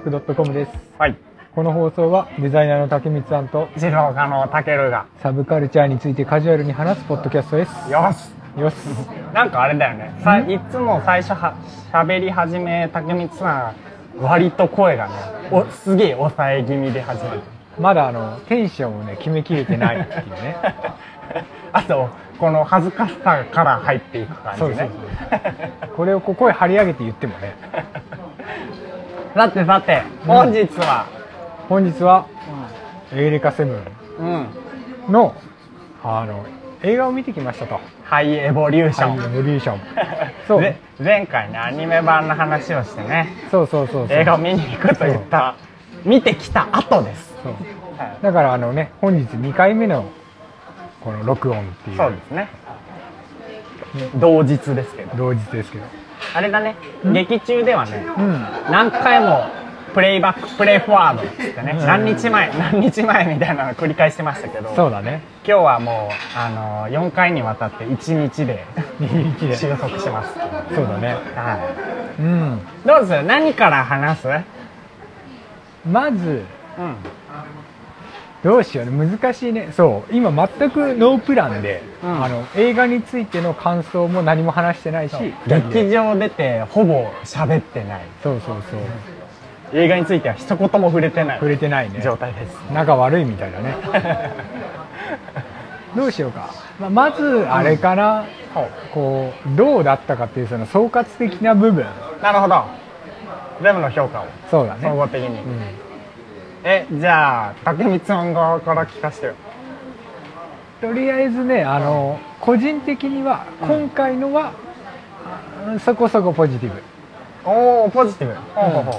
.com です。はい。この放送はデザイナーの竹光さんと自動化のたけるが。サブカルチャーについてカジュアルに話すポッドキャストです。よし。よし。なんかあれだよね。さいつも最初は喋り始め、竹光さん、割と声がね、おすげえ抑え気味で始まる。まだあの、テンションをね、決めきれてないっていうね。あと、この恥ずかしさから入っていく感じそうそうね。これをこう声張り上げて言ってもね。さてさて、本日は、本日は、エーレカセブンうん、の、あの、映画を見てきましたと。ハイエボリューショハイエン。ボリューション。そうで前回ね、アニメ版の話をしてね、そうそうそうそう。映画を見に行くと言った、見てきた後です。そうはいだからあのね、本日2回目のこの録音っていうそうですね。同日ですけど。同日ですけど。あれだね、ん劇中ではね、うん。何回もプレイバック、プレイフォワードってね、うん何日前、何日前みたいなの繰り返してましたけど、そうだね。今日はもう、あの4回にわたって1日で2日で。収束します。そうだね。はうん。い。どうす？る何から話す？まず、うん。どうしようね。難しいね。そう。今全くノープランで、うんあの、映画についての感想も何も話してないし、劇場出てほぼ喋ってない。そうそうそう。映画については一言も触れてない触れてないね。状態です。仲悪いみたいだね。どうしようか。まあ、まず、あれかな。ほこう、どうだったかっていうその総括的な部分。うなるほど。全部の評価を、そうだね。総合的に。うんえ、じゃあ、竹光さん側から聞かせてよ。とりあえずねあの個人的にはうん今回のは、あそこそこポジティブおー、ポジティブ。ほうほうほう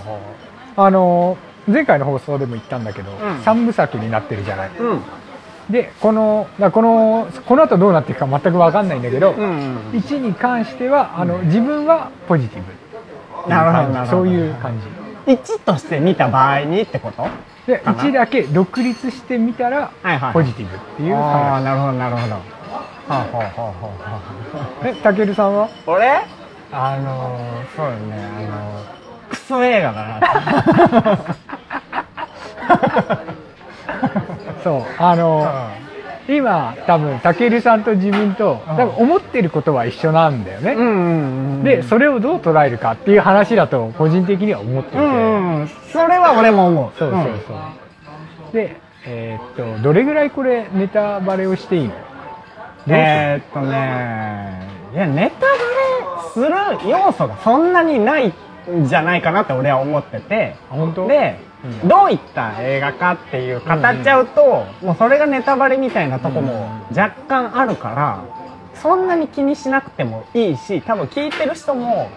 ほあの前回の放送でも言ったんだけど、ん三部作になってるじゃない、う。うん。でこのだこのこの後どうなっていくか全く分かんないんだけど、うんうん。1に関してはあの自分はポジティブなるほどなるほどそういう感じ1として見た場合にってこと？でかな。1だけ独立してみたらはいはい。ポジティブっていうああ、話なるほどなるほど。はあ、はあはあはあはあ。えたけるさんは？俺？あのー、そうだね、あのー、クソ映画だな。そうあの、今多分たけるさんと自分とうん。多分思ってることは一緒なんだよね、うんうんうん。でそれをどう捉えるかっていう話だと個人的には思っていて、うんうん。それは俺も思う。そうそうそう、でえーっとどれぐらいこれネタバレをしていいの？えー、っとねいやネタバレする要素がそんなにないんじゃないかなって俺は思ってて。あ本当？で、うんどういった映画かっていう語っちゃうと、もうそれがネタバレみたいなとこも若干あるから、そんなに気にしなくてもいいし多分聞いてる人も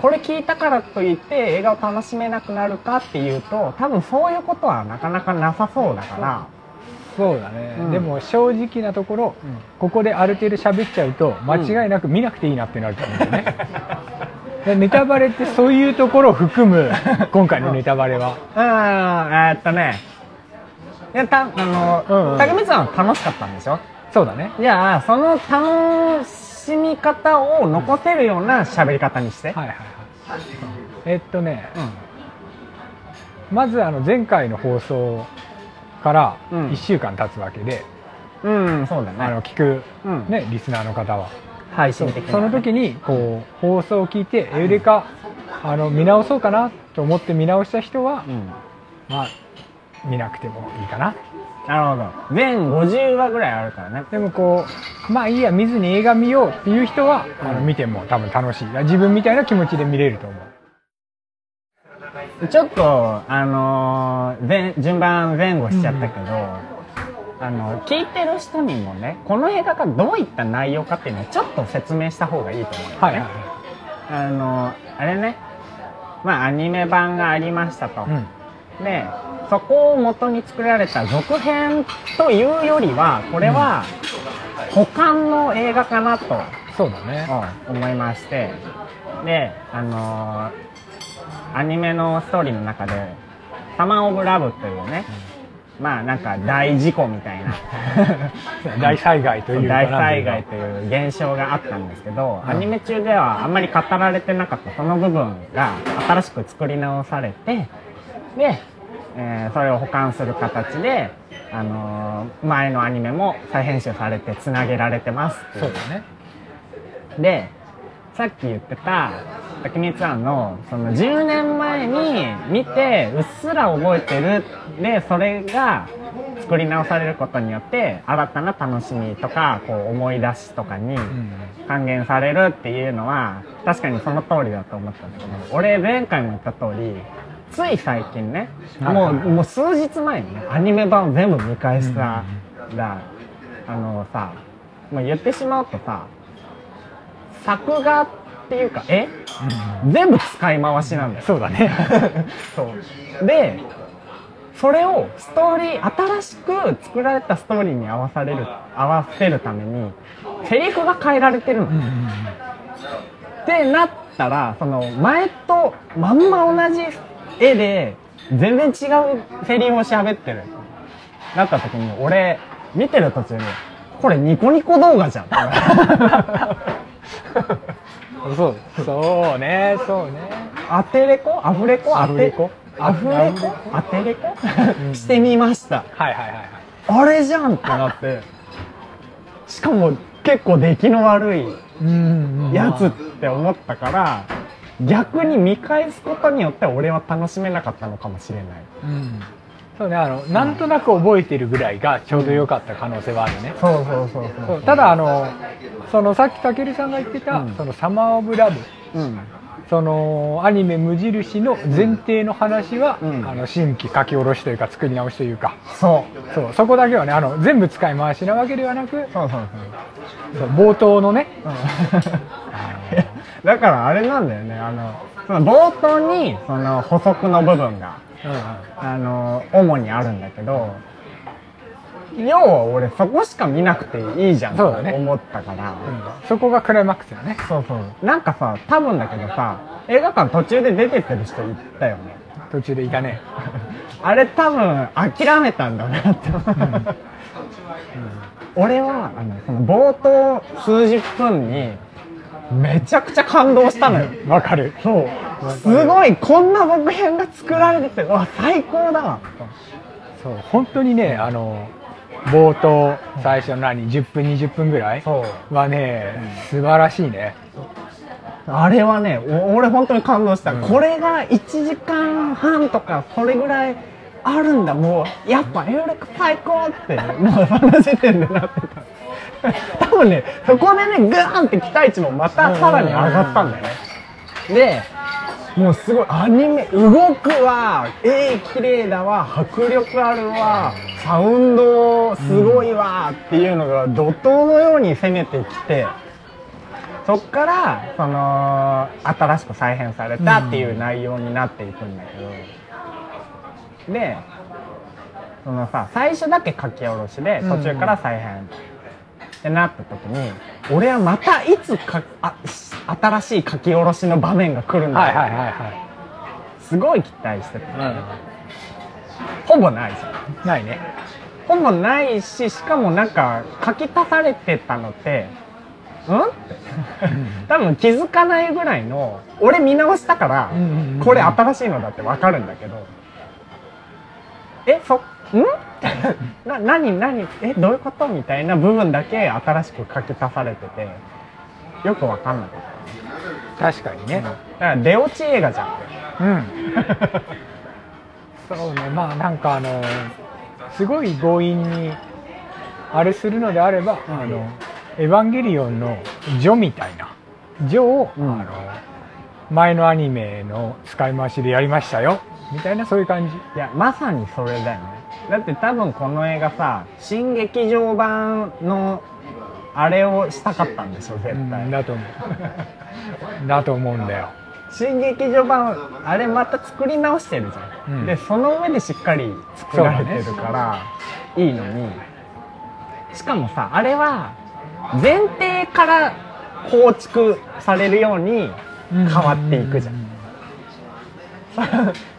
これ聞いたからといって映画を楽しめなくなるかっていうと多分そういうことはなかなかなさそうだから。そうだね、うん。でも正直なところここである程度喋っちゃうと間違いなく見なくていいなってなると思うんだよね、で ネタバレってそういうところを含む今回のネタバレはうん、えーっとね、いや、た、あの、うんうん竹光さんは楽しかったんでしょ？そうだねじゃあ、その楽しみ方を残せるような喋り方にして。はいはいはいえっとねうまずあの前回の放送からうん1週間経つわけで、ん。うん、そうだあのね。聞く、うん。ね、リスナーの方は配信的にはねその時にこう放送を聞いてエウレカあの見直そうかなと思って見直した人は、うん。まあ見なくてもいいかななるほど。全50話ぐらいあるからね。でもこうまあいいや見ずに映画見ようっていう人は、あのうん見ても多分楽しい自分みたいな気持ちで見れると思うちょっと、あのー前順番前後しちゃったけど、あの、聞いてる人にもね、この映画がどういった内容かっていうのをちょっと説明した方がいいと思うんだよね。はいはいあの、あれね、まあアニメ版がありましたと。うん。で、そこを元に作られた続編というよりは、これは保管の映画かなとそうだね。思いまして、で、あのアニメのストーリーの中で、サマー・オブ・ラブというね、まあなんか大事故みたいな。大災害というか大災害という現象があったんですけど、うん。アニメ中ではあんまり語られてなかったその部分が新しく作り直されてで、えーそれを保管する形で、あのー前のアニメも再編集されてつなげられてますっていう。そうだね。でさっき言ってた滝光さんのその10年前に見てうっすら覚えてる。でそれが作り直されることによって新たな楽しみとかこう思い出しとかにうん。還元されるっていうのは確かにその通りだと思ったんだけど俺前回も言った通りつい最近ねはいもうもう数日前にねアニメ版を全部見返したらあのさもう言ってしまうとさ作画っていうか絵全部使い回しなんだよ。そうだね。そう。でそれをストーリー新しく作られたストーリーに合わされる合わせるためにセリフが変えられてるの、うんうんってなったらその前とまんま同じ絵で全然違うセリフを喋ってる。なった時に俺見てる途中にこれニコニコ動画じゃんうん そうそうねそうね。アテレコ？アフレコ？アフレコ？アフレコ？アテレコしてみました。はいはいはいはい。あれじゃんってなって。しかも結構出来の悪いやつって思ったから逆に見返すことによって俺は楽しめなかったのかもしれない。うんそうねあのなんとなく覚えてるぐらいがちょうど良かった可能性はあるね、そうそうそうそう。ただあのそのさっきたけるさんが言ってた、うん。そのサマー・オブ・ラブ。うん。そのアニメ無印の前提の話は、うん。あの新規書き下ろしというか作り直しというか。そう。そうそこだけはねあの全部使い回しなわけではなくそうそうそう。冒頭のね。そう、だからあれなんだよねあのその冒頭にその補足の部分が。うんあの主にあるんだけど要は俺そこしか見なくていいじゃんと思ったから、うん。そこがクライマックスだね。そうそう。なんかさ多分だけどさ映画館途中で出てってる人いたよね。途中でいたね。あれ多分諦めたんだなって思う、俺はあのその冒頭数十分にめちゃくちゃ感動したのよ。わかる。そう。すごいこんな続編が作られててうわ最高だわ。そう。本当にねあの冒頭最初何10分20分ぐらいはね素晴らしいね。あれはねお俺本当に感動した、うん。これが1時間半とかそれぐらいあるんだ。もうやっぱエウレカ最高ってもうその時点でなって。た 多分ねそこでねグーンって期待値もまたさらに上がったんだよね。でもうすごいアニメ動くわ絵綺麗だわ迫力あるわサウンドすごいわっていうのが怒涛のように攻めてきてそっからその新しく再編されたっていう内容になっていくんだけど、でそのさ最初だけ書き下ろしで途中から再編。ってなった時に俺はまたいつかあし新しい書き下ろしの場面が来るんだ。うはいはいはすごい期待しててい、ほぼないじゃん。うん、ないね。ほぼないししかもなんか書き足されてたのってうん？って。多分気づかないぐらいの俺見直したからうんうんうんうん。これ新しいのだって分かるんだけど。えそん な何何？えどういうこと？みたいな部分だけ新しく書き足されてて。よく分かんなかっ確かにね。ただから出落ち映画じゃん。うん、そうね。まあなんかあのすごい強引にあれするのであれば、あのエヴァンゲリオンのジョみたいな。ジョを、うん。あの前のアニメの使い回しでやりましたよ。みたいなそういう感じ。いやまさにそれだよね。だって多分この映画さ新劇場版のあれをしたかったんでしょ絶うん対、だと思う。だと思うんだよ。新劇場版あれまた作り直してるじゃん、うん。でその上でしっかり作られてるから、いいのに。しかもさあれは前提から構築されるように変わっていくじゃん、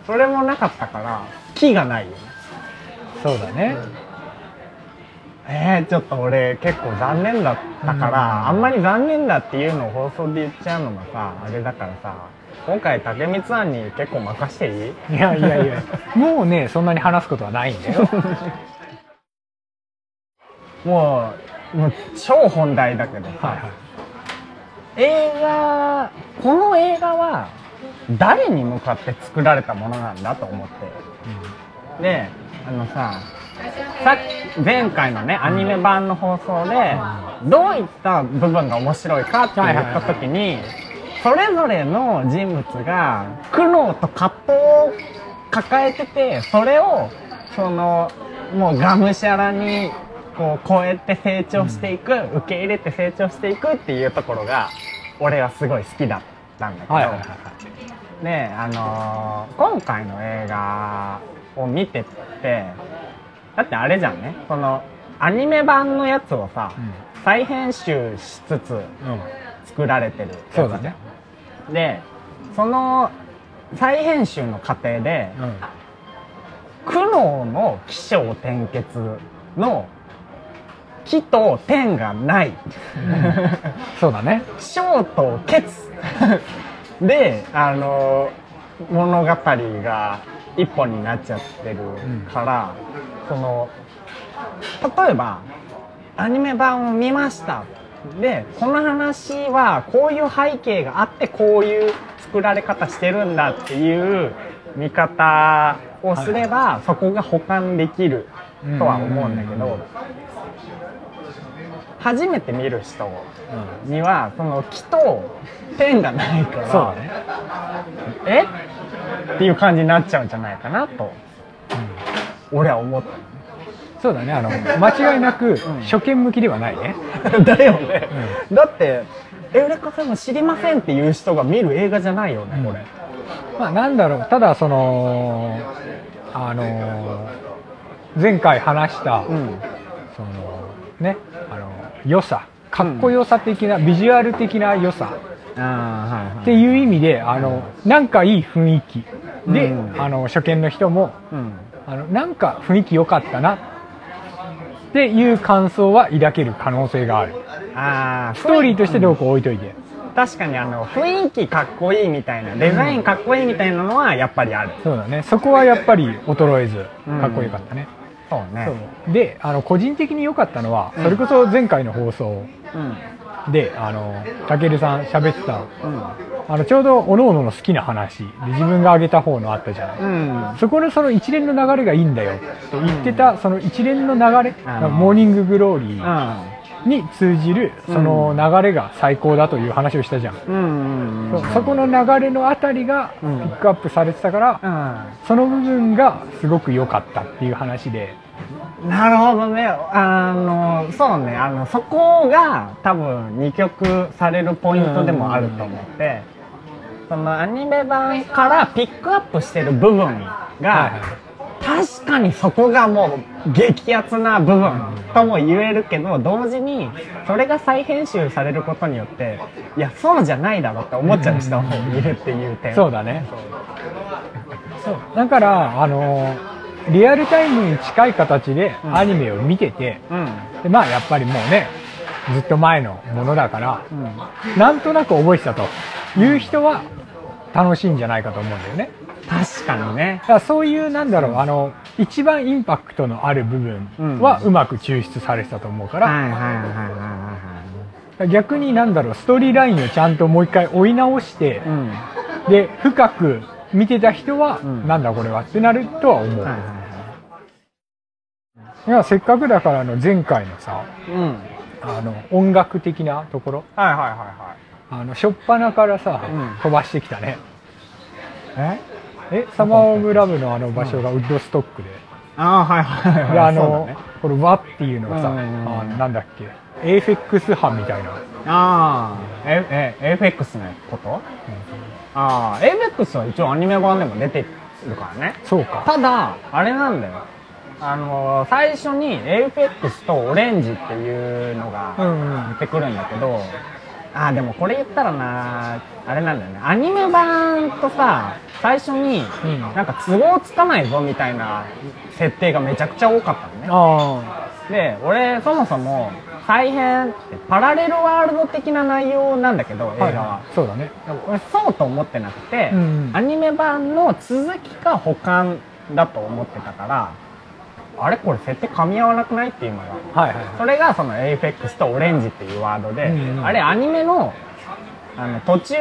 それもなかったから木がないよね。そうだね、えー、ちょっと俺結構残念だったから、うんあんまり残念だっていうのを放送で言っちゃうのがさあれだからさ今回竹光さんに結構任していい？いやいやいや。もうねそんなに話すことはないんだよ。もうもう超本題だけどさ、はいはい映画この映画は誰に向かって作られたものなんだと思って。であのささっき前回のねアニメ版の放送でどういった部分が面白いかって言った時にそれぞれの人物が苦悩と葛藤を抱えててそれをそのもうがむしゃらにこう超えて成長していく、受け入れて成長していくっていうところが俺はすごい好きだったんだけど、はいはいはいであのー今回の映画を見てってだってあれじゃんね。そのアニメ版のやつをさ、うん。再編集しつつうん。作られてるやつそうだね。でその再編集の過程でうん。苦悩の起承転結の起と点がない。そうだね。小と結であの物語が一本になっちゃってるから、その例えばアニメ版を見ました。でこの話はこういう背景があってこういう作られ方してるんだっていう見方をすれば、そこが保管できるとは思うんだけど、初めて見る人にはその木と点がないからそうだね。え？っていう感じになっちゃうんじゃないかなと、俺は思っそうだね。あの間違いなく初見向きではないね。た だよね、だってエウレカさんも知りませんっていう人が見る映画じゃないよねこれ、まあなんだろう。ただそのあの前回話した、うん。そのね良さかっこよさ的な、ビジュアル的な良さ。っていう意味であのなんかいい雰囲気。で、うん。あの初見の人もうん。あのなんか雰囲気良かったな。っていう感想は抱ける可能性がある。ああストーリーとしてどうこう置いといて、確かにあの雰囲気かっこいいみたいなデザインかっこいいみたいなのはやっぱりある、そうだね。そこはやっぱり衰えずかっこよかったね、そうね。そう。であの個人的に良かったのは、うん。それこそ前回の放送うん。であのたけるさん喋ってたうん。あのちょうど各々の好きな話で自分が挙げた方のあったじゃない、うん。そこのその一連の流れがいいんだよ。って言ってた、その一連の流れ、モーニンググローリうーん。に通じるその流れが最高だという話をしたじゃん、うん。うん。うんそそこの流れのあたりがピうん。ックアップされてたから、その部分がすごく良かったっていう話で、うんなるほどね。あのそうね。あのそこが多分二曲されるポイントでもあると思ってそのアニメ版からピックアップしてる部分が、はい確かにそこがもう激アツな部分とも言えるけど同時にそれが再編集されることによっていやそうじゃないだろって思っちゃう人もいるっていう点。そうだね。そう。だからあのリアルタイムに近い形でうん。アニメを見てて、うん。でまあやっぱりもうねずっと前のものだからうん。なんとなく覚えてたと。いう人は楽しいんじゃないかと思うんだよね。確かにね。だからそういうなんだろうあの一番インパクトのある部分はうまく抽出されてたと思うから、逆になんだろうストーリーラインをちゃんともう一回追い直してうん。で深く見てた人は、うん。なんだこれはってなるとは思う、はいはいい。やせっかくだからあの前回のさはいうん。あの音楽的なところ。はいはいはいはあの初っ端からさ、うん。飛ばしてきたね。いえ？えサマー・オブ・ラブのあの場所がウッドストックで、ああはいはいはいであの、ね。これ和っていうのがさ、うんうんうん。あなんだっけ？エーフェックス班みたいな、ああええ AFX のこと？ああ AFX は一応アニメ版でも出てるからね。そうか。ただあれなんだよ。あの最初に AFX とオレンジっていうのうがんうん。出てくるんだけど、あーでもこれ言ったらなあれなんだよね。アニメ版とさ最初にうん。なんか都合つかないぞみたいな設定がめちゃくちゃ多かったのね。あで俺そもそも再編ってパラレルワールド的な内容なんだけど映画は、そうだね。俺そうと思ってなくて、うんうん。アニメ版の続きか補完だと思ってたからあれこれ設定噛み合わなくないっていうのがはいはいはい。それがそのエイフェックスとオレンジっていうワードで、うんうん。あれアニメのあの途中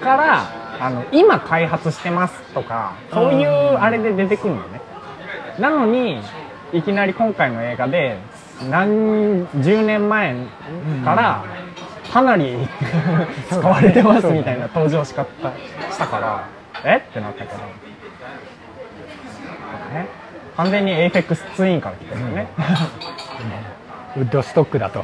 からあの今開発してますとかそういうあれで出てくるのね。なのにいきなり今回の映画で何十年前からかなり使われてますみたいな登場し方したからえ？ってなったけど。ね？完全にエイフェックスツインから来てるよね、ウッドストックだと、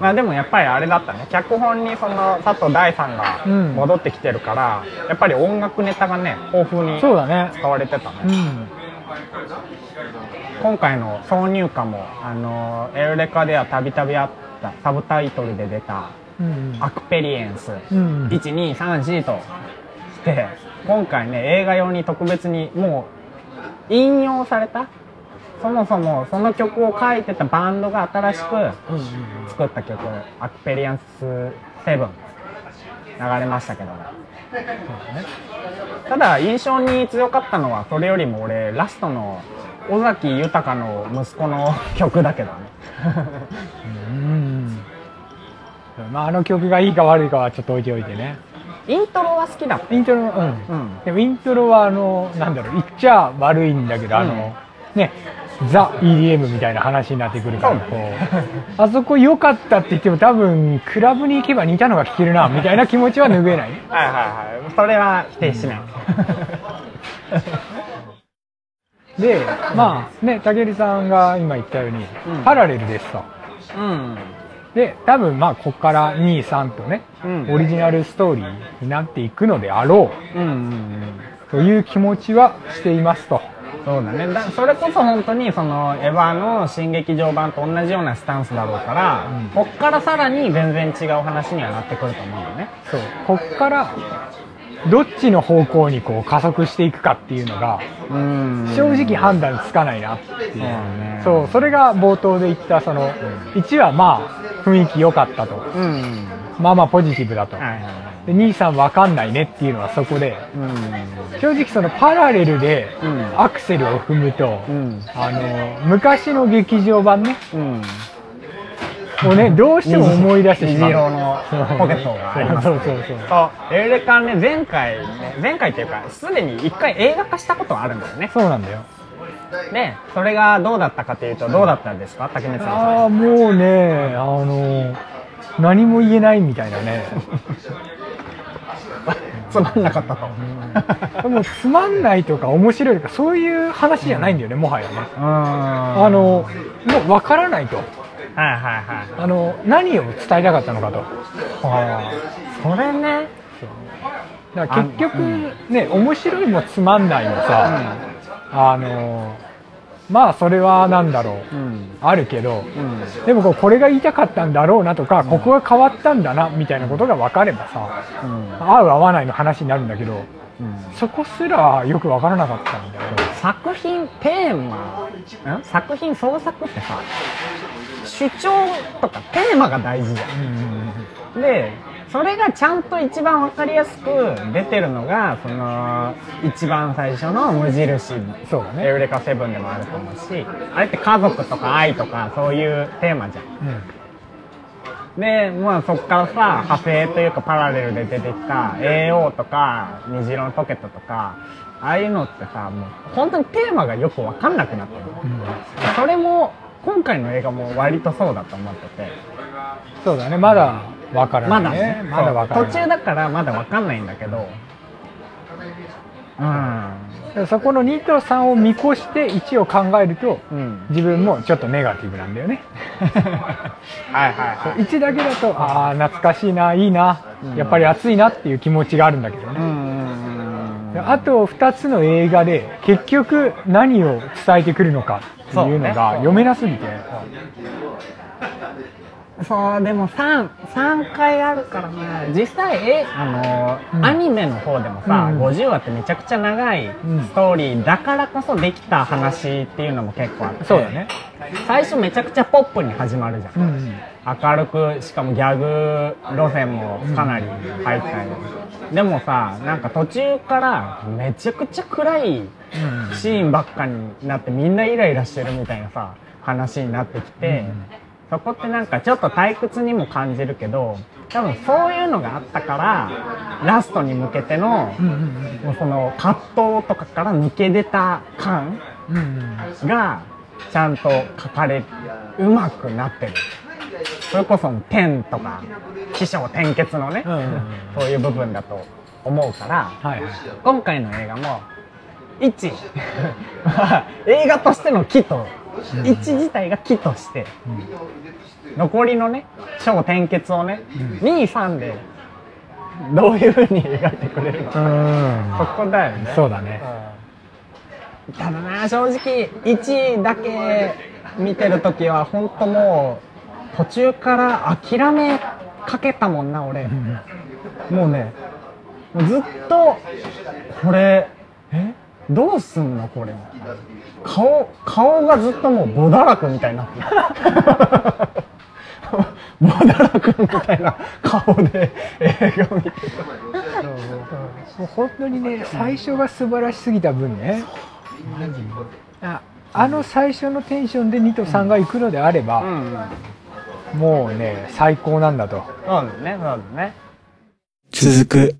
まあでもやっぱりあれだったね。脚本にその佐藤大さんがうん。戻ってきてるから、やっぱり音楽ネタがね豊富に使われてたね、うん今回の挿入歌もあのエウレカではたびたびあったサブタイトルで出たうん「アクペリエンス」うん1234として今回ね映画用に特別にもう引用された？そもそもその曲を書いてたバンドが新しく作った曲「アクペリエンス7」流れましたけどただ印象に強かったのはそれよりも俺ラストの尾崎豊の息子の曲だけどね。うん。まああの曲がいいか悪いかはちょっと置いておいてね。イントロは好きだイントロうん、うん。でもイントロはあのなんだろう言っちゃ悪いんだけど、あのねザ EDM みたいな話になってくるからこう。あそこ良かったって言っても多分クラブに行けば似たのが聴けるなみたいな気持ちは拭えない。はいはいはい。それは否定しないでまあね武井さんが今言ったように、うん。パラレルですと。うん。で多分まあここから23とね、うん。オリジナルストーリーになっていくのであろう。んうんという気持ちはしていますと。そうだね。だそれこそ本当にそのエヴァの新劇場版と同じようなスタンスだろうから、うん。こっからさらに全然違う話にはなってくると思うよね。そう。こっからどっちの方向にこう加速していくかっていうのがうん。正直判断つかないなっていう、そうねそうそれが冒頭で言ったその1はまあ雰囲気良かったと。うん。まあまあポジティブだと。はいはいはい。で兄さん分かんないねっていうのはそこでうん。正直そのパラレルでうん。アクセルを踏むと、うん。あの昔の劇場版ねうんをねどうしても思い出してしまう。虹色のポケットがありますそうそうそうそう。そうエルレカね前回ね前回っていうかすでに一回映画化したことがあるんだよね。そうなんだよ。でそれがどうだったかというとどうだったんですか？竹光さんああもうねあの何も言えないみたいなね。つまんなかったと。でもつまんないとか面白いとかそういう話じゃないんだよねもはやね。うん。あのもう分からないとはいはいはい。あの何を伝えたかったのかと。あそれね。だから結局ね面白いもつまんないもさ、あのまあそれはなんだろう、うん。あるけど、うん。でもこうこれが言いたかったんだろうなとか、ここが変わったんだなみたいなことが分かればさうん。合う合わないの話になるんだけどうん。そこすらよく分からなかったんだよ作品テーマん作品創作ってさ主張とかテーマが大事じゃん。でそれがちゃんと一番わかりやすく出てるのがその一番最初の無印。そうだね。エウレカセブンでもあると思うしあれって家族とか愛とかそういうテーマじゃん。うん。でまあそっからさ派生というかパラレルで出てきた AO とか虹色のポケットとかああいうのってさもう本当にテーマがよく分かんなくなってるそれも今回の映画も割とそうだと思ってて。そうだね。まだ分からまないね。だね。まだ分からない。途中だからまだ分かんないんだけど。うん。そこの2と3を見越して1を考えるとうん。自分もちょっとネガティブなんだよね。はいはいはい。1だけだとああ懐かしいないいな、うん。やっぱり熱いなっていう気持ちがあるんだけどね、あと2つの映画で結局何を伝えてくるのかっていうのが読めなすぎてそうでも 3, 3回あるからね。実際えあの、うん。アニメの方でもさ、うん。50話ってめちゃくちゃ長いん。ストーリーだからこそできた話っていうのも結構あって。そうだね。最初めちゃくちゃポップに始まるじゃん、うんうん。明るくしかもギャグ路線もかなり入ったよ、でもさなんか途中からめちゃくちゃ暗いうん。シーンばっかになってみんなイライラしてるみたいなさ話になってきて、うんそこってなんかちょっと退屈にも感じるけど多分そういうのがあったからラストに向けてのもうその葛藤とかから抜け出た感がちゃんと書かれうまくなってる。それこそ天とか起承転結のね、そういう部分だと思うからはいはい。今回の映画も1は 映画としての木と1自体が木として残りのね小転結をね23でどういうふうに描いてくれるのか。うん。そこだよね。そうだね。ただな正直1だけ見てる時は本当もう途中から諦めかけたもんな俺。もうねもうずっとこれえどうすんのこれ。顔顔がずっともうボダラクみたいにな。ってるボダラクみたいな。顔で映画見て。るもう本当にね最初が素晴らしすぎた分ね。ああの最初のテンションで2と3が行くのであれば、うん。もうね最高なんだと。そうだねそうだね。続く。